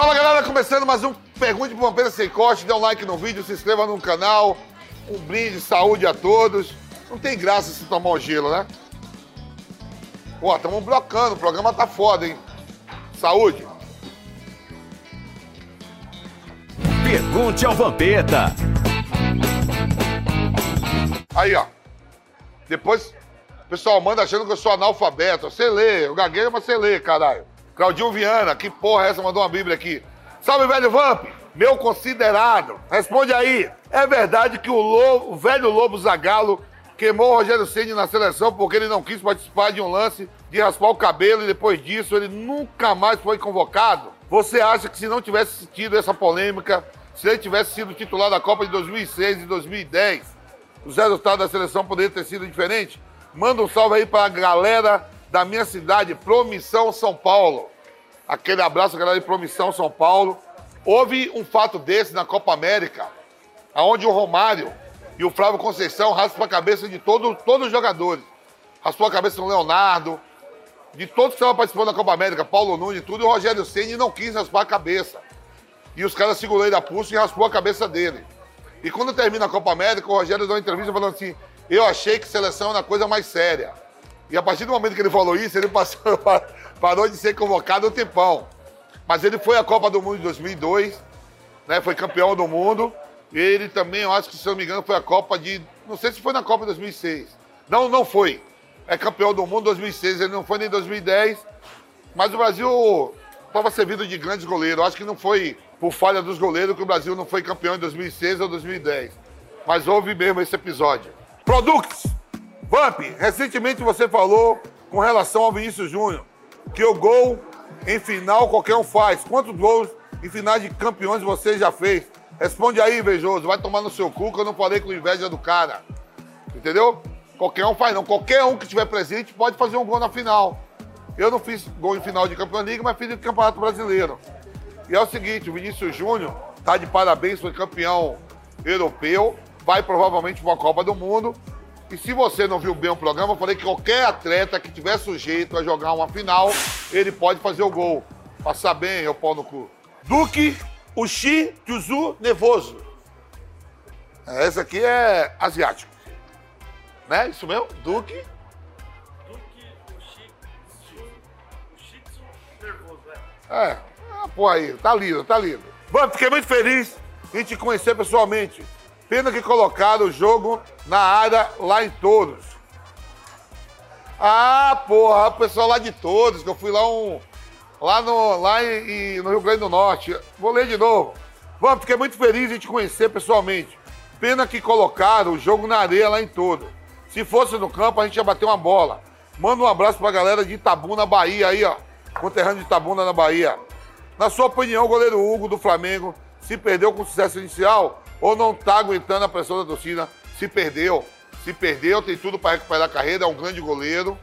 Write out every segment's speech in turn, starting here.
Fala galera, começando mais um Pergunte pro Vampeta Sem Corte. Dê um like no vídeo, se inscreva no canal. Um brinde, saúde a todos. Não tem graça se tomar o gelo, né? Pô, estamos blocando, o programa tá foda, hein? Saúde. Pergunte ao Vampeta. Aí, ó. Depois, o pessoal manda achando que eu sou analfabeto. Você lê, eu gaguejo, mas você lê, caralho. Claudinho Viana, que porra é essa? Mandou uma bíblia aqui. Salve, velho Vamp! Meu considerado. Responde aí. É verdade que o, lobo, o velho Lobo Zagalo queimou o Rogério Ceni na seleção porque ele não quis participar de um lance de raspar o cabelo e depois disso ele nunca mais foi convocado? Você acha que se não tivesse tido essa polêmica, se ele tivesse sido titular da Copa de 2006 e 2010, os resultados da seleção poderiam ter sido diferentes? Manda um salve aí para a galera da minha cidade, Promissão São Paulo. Aquele abraço, galera de Promissão São Paulo. Houve um fato desse na Copa América, onde o Romário e o Flávio Conceição raspam a cabeça de todo, todos os jogadores. Raspou a cabeça do Leonardo, de todos que estavam participando da Copa América, Paulo Nunes tudo, e o Rogério Ceni não quis raspar a cabeça. E os caras segurou ele a pulso e raspou a cabeça dele. E quando termina a Copa América, o Rogério deu uma entrevista falando assim: Eu achei que seleção era coisa mais séria. E a partir do momento que ele falou isso, ele passou, parou de ser convocado um tempão. Mas ele foi à Copa do Mundo de 2002, né, foi campeão do mundo. Ele também, eu acho que, se não me engano, foi a Copa de. Não sei se foi na Copa de 2006. Não, não foi. É campeão do mundo em 2006, ele não foi nem em 2010. Mas o Brasil estava servido de grandes goleiros. Eu acho que não foi por falha dos goleiros que o Brasil não foi campeão em 2006 ou 2010. Mas houve mesmo esse episódio. Products! Vamp, recentemente você falou com relação ao Vinícius Júnior que o gol em final qualquer um faz. Quantos gols em finais de campeões você já fez? Responde aí, invejoso. Vai tomar no seu cu que eu não falei com inveja do cara. Entendeu? Qualquer um faz, não. Qualquer um que estiver presente pode fazer um gol na final. Eu não fiz gol em final de Campeonato Liga, mas fiz em Campeonato Brasileiro. E é o seguinte, o Vinícius Júnior tá de parabéns, foi campeão europeu, vai provavelmente para a Copa do Mundo e se você não viu bem o programa, eu falei que qualquer atleta que tiver sujeito a jogar uma final, ele pode fazer o gol. Passar bem, eu pau no cu. Duque Uchi Juzu Nervoso. Esse aqui é asiático. Né? Isso mesmo? Duque. Duque Uchi Ushitsu Nervoso, é. É. Ah, pô aí, tá lindo, tá lindo. Bom, fiquei muito feliz em te conhecer pessoalmente. Pena que colocaram o jogo na área lá em Todos. Ah, porra, o pessoal lá de Todos, que eu fui lá um. Lá no, lá em, no Rio Grande do Norte. Vou ler de novo. Vamos, fiquei muito feliz em te conhecer pessoalmente. Pena que colocaram o jogo na areia lá em Todos. Se fosse no campo, a gente ia bater uma bola. Manda um abraço pra galera de Itabuna, Bahia, aí, ó. Conterrâneo de Itabuna, na Bahia. Na sua opinião, o goleiro Hugo do Flamengo se perdeu com sucesso inicial ou não está aguentando a pressão da torcida, se perdeu. Se perdeu, tem tudo para recuperar a carreira, é um grande goleiro.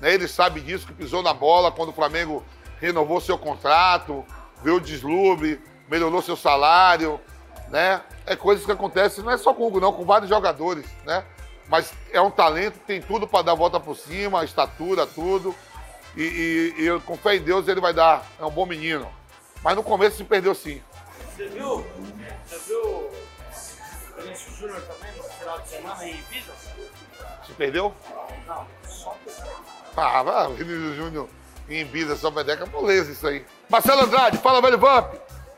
Né? Ele sabe disso, que pisou na bola quando o Flamengo renovou seu contrato, viu o deslube, melhorou seu salário. Né? É coisas que acontecem, não é só com o Hugo, não, com vários jogadores. Né? Mas é um talento, tem tudo para dar a volta por cima, estatura, tudo. E, e, e com fé em Deus ele vai dar. É um bom menino. Mas no começo se perdeu sim. Você viu? Você viu o Vinícius Júnior também no final de semana em Ibiza? Se perdeu? Não, só Ah, vai, Vinícius Júnior em Ibiza, só pedeca, moleza isso aí. Marcelo Andrade, fala, velho Vamp.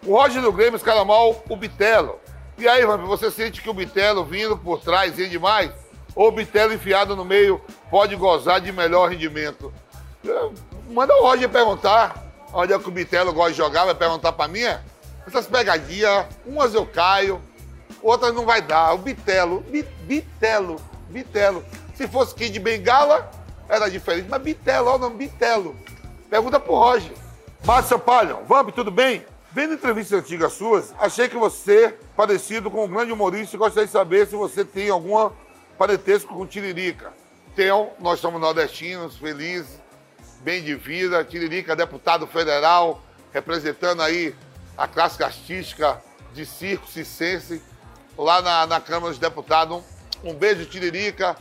O Roger do Grêmio escala mal o Bitelo. E aí, Vamp, você sente que o Bitelo vindo por trás rende mais? Ou o Bitelo enfiado no meio pode gozar de melhor rendimento? Manda o Roger perguntar onde é que o Bitelo gosta de jogar, vai perguntar pra mim. é? Essas pegadinhas, umas eu caio, outras não vai dar. O Bitelo, Bi- Bitelo, Bitelo. Se fosse Kid Bengala, era diferente. Mas Bitelo, olha o nome, Bitelo. Pergunta pro Roger. Márcio Palhão, Vamp, tudo bem? Vendo entrevistas antigas suas, achei que você, parecido com um grande humorista, gostaria de saber se você tem alguma parentesco com Tiririca. Tenho, nós somos nordestinos, felizes, bem de vida. Tiririca, deputado federal, representando aí a classe artística de circo cicense, lá na, na Câmara dos Deputados. Um, um beijo, Tiririca,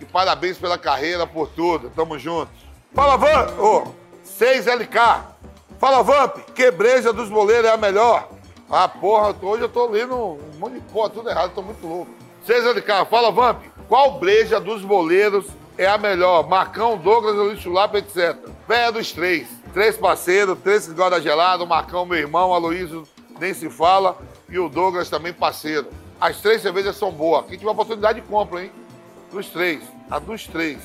e parabéns pela carreira, por tudo. Tamo juntos. Fala, Van! Ô, 6LK. Fala, Vamp, que breja dos boleiros é a melhor? Ah, porra, hoje eu tô lendo um monte de porra, tudo errado, tô muito louco. César de Carro, fala, Vamp, qual breja dos boleiros é a melhor? Marcão, Douglas, Luiz Chulapa, etc. Véia dos três. Três parceiros, três que gosta gelado, Marcão, meu irmão, Aloysio, nem se fala, e o Douglas também parceiro. As três cervejas são boas. Quem tiver oportunidade, compra, hein? Dos três. A dos três.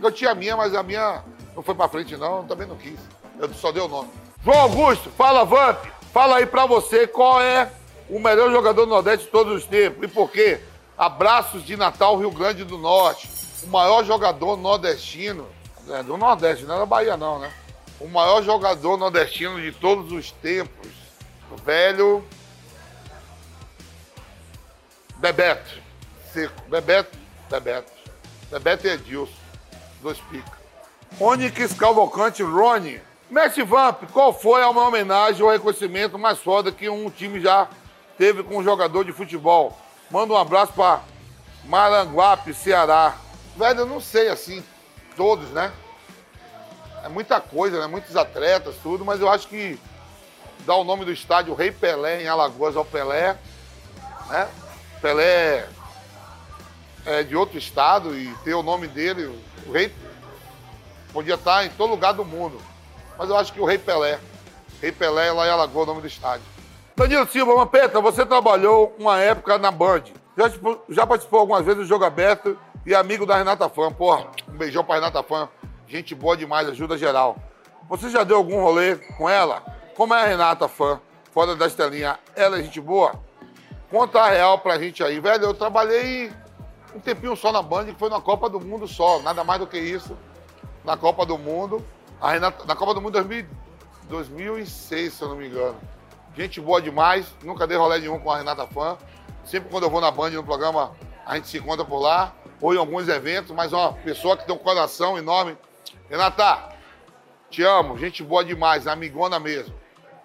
Eu tinha a minha, mas a minha não foi pra frente, não. Eu também não quis. Eu só dei o nome. João Augusto, fala, Vamp. Fala aí pra você qual é o melhor jogador do Nordeste de todos os tempos e por quê? Abraços de Natal, Rio Grande do Norte. O maior jogador nordestino. É, do Nordeste, não é da Bahia, não, né? O maior jogador nordestino de todos os tempos. O velho. Bebeto. Seco. Bebeto. Bebeto. Bebeto e Edilson. Dois picas. Onyx Cavalcante Rony. Mestre Vamp, qual foi a uma homenagem ou reconhecimento mais foda que um time já teve com um jogador de futebol? Manda um abraço para Maranguape, Ceará. Velho, eu não sei assim, todos, né? É muita coisa, né? Muitos atletas, tudo, mas eu acho que dá o nome do estádio Rei Pelé em Alagoas ao Pelé, né? Pelé é de outro estado e ter o nome dele, o Rei podia estar em todo lugar do mundo. Mas eu acho que o Rei Pelé. Rei Pelé lá em Alagoas, o nome do estádio. Danilo Silva, Mampeta, você trabalhou uma época na Band. Já, já participou algumas vezes do Jogo Aberto e amigo da Renata Fã. Porra, um beijão pra Renata Fã. Gente boa demais, ajuda geral. Você já deu algum rolê com ela? Como é a Renata Fã, fora da estelinha? Ela é gente boa? Conta a real pra gente aí. Velho, eu trabalhei um tempinho só na Band, que foi na Copa do Mundo só. Nada mais do que isso. Na Copa do Mundo. A Renata, na Copa do Mundo 2000, 2006, se eu não me engano. Gente boa demais. Nunca dei rolê nenhum com a Renata Fã. Sempre quando eu vou na Band, no programa, a gente se encontra por lá. Ou em alguns eventos, mas uma pessoa que tem um coração enorme. Renata, te amo. Gente boa demais. Amigona mesmo.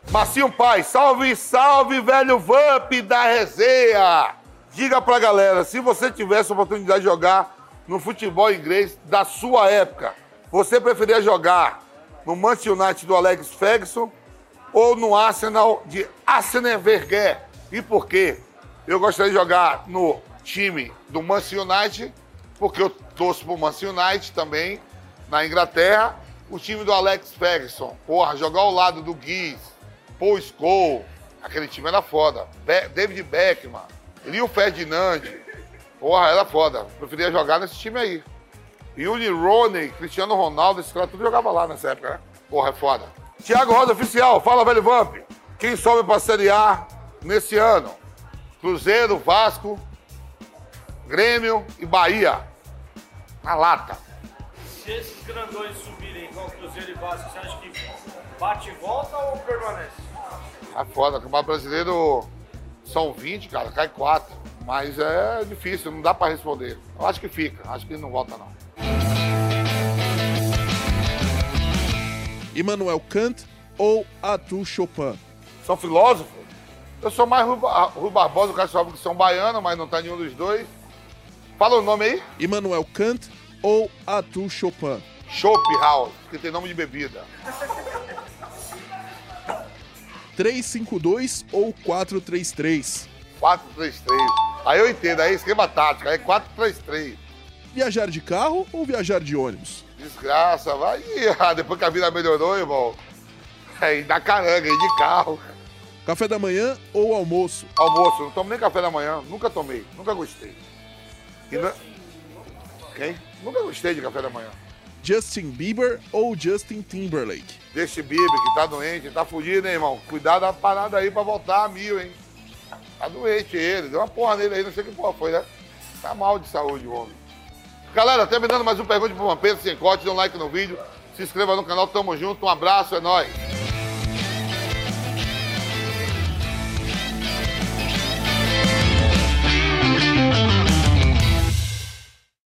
Marcinho Pai, salve, salve, velho Vamp da resenha! Diga pra galera, se você tivesse a oportunidade de jogar no futebol inglês da sua época, você preferia jogar no Manchester United do Alex Ferguson ou no Arsenal de Arsene Wenger? E por quê? Eu gostaria de jogar no time do Manchester United, porque eu torço pro Manchester United também, na Inglaterra. O time do Alex Ferguson, porra, jogar ao lado do Guiz, Paul Scholes, aquele time era foda. Be David Beckman, Leo Ferdinand, porra, era foda. Preferia jogar nesse time aí. Yuri Roney, Cristiano Ronaldo, esse cara tudo jogava lá nessa época, né? Porra, é foda. Tiago Rosa Oficial, fala, velho Vamp. Quem sobe pra Série A nesse ano? Cruzeiro, Vasco, Grêmio e Bahia. Na lata. Se esses grandões subirem igual Cruzeiro e Vasco, você acha que bate e volta ou permanece? É foda, o Campeonato Brasileiro são 20, cara, cai 4. Mas é difícil, não dá pra responder. Eu acho que fica, acho que não volta não. Immanuel Kant ou Arthur Chopin? São filósofos? Eu sou mais Rui, Rui Barbosa, o cara sabe que são baianos, mas não tá nenhum dos dois. Fala o nome aí. Immanuel Kant ou Arthur Chopin? Schopenhauer, que tem nome de bebida. 352 ou 433? 433. Aí eu entendo, aí esquema tático, aí 433. Viajar de carro ou viajar de ônibus? Desgraça, vai. Ah, depois que a vida melhorou, irmão. Aí dá caranga, aí de carro. Café da manhã ou almoço? Almoço, não tomo nem café da manhã. Nunca tomei, nunca gostei. E não- Quem? Nunca gostei de café da manhã. Justin Bieber ou Justin Timberlake? Desse Bibi que tá doente, tá fudido, hein, irmão? Cuidado da parada aí pra voltar a mil, hein? Tá doente ele, deu uma porra nele aí, não sei que porra foi, né? Tá mal de saúde o homem. Galera, terminando mais um Pergunte pro Vampiro, sem corte, dê um like no vídeo, se inscreva no canal, tamo junto, um abraço, é nóis.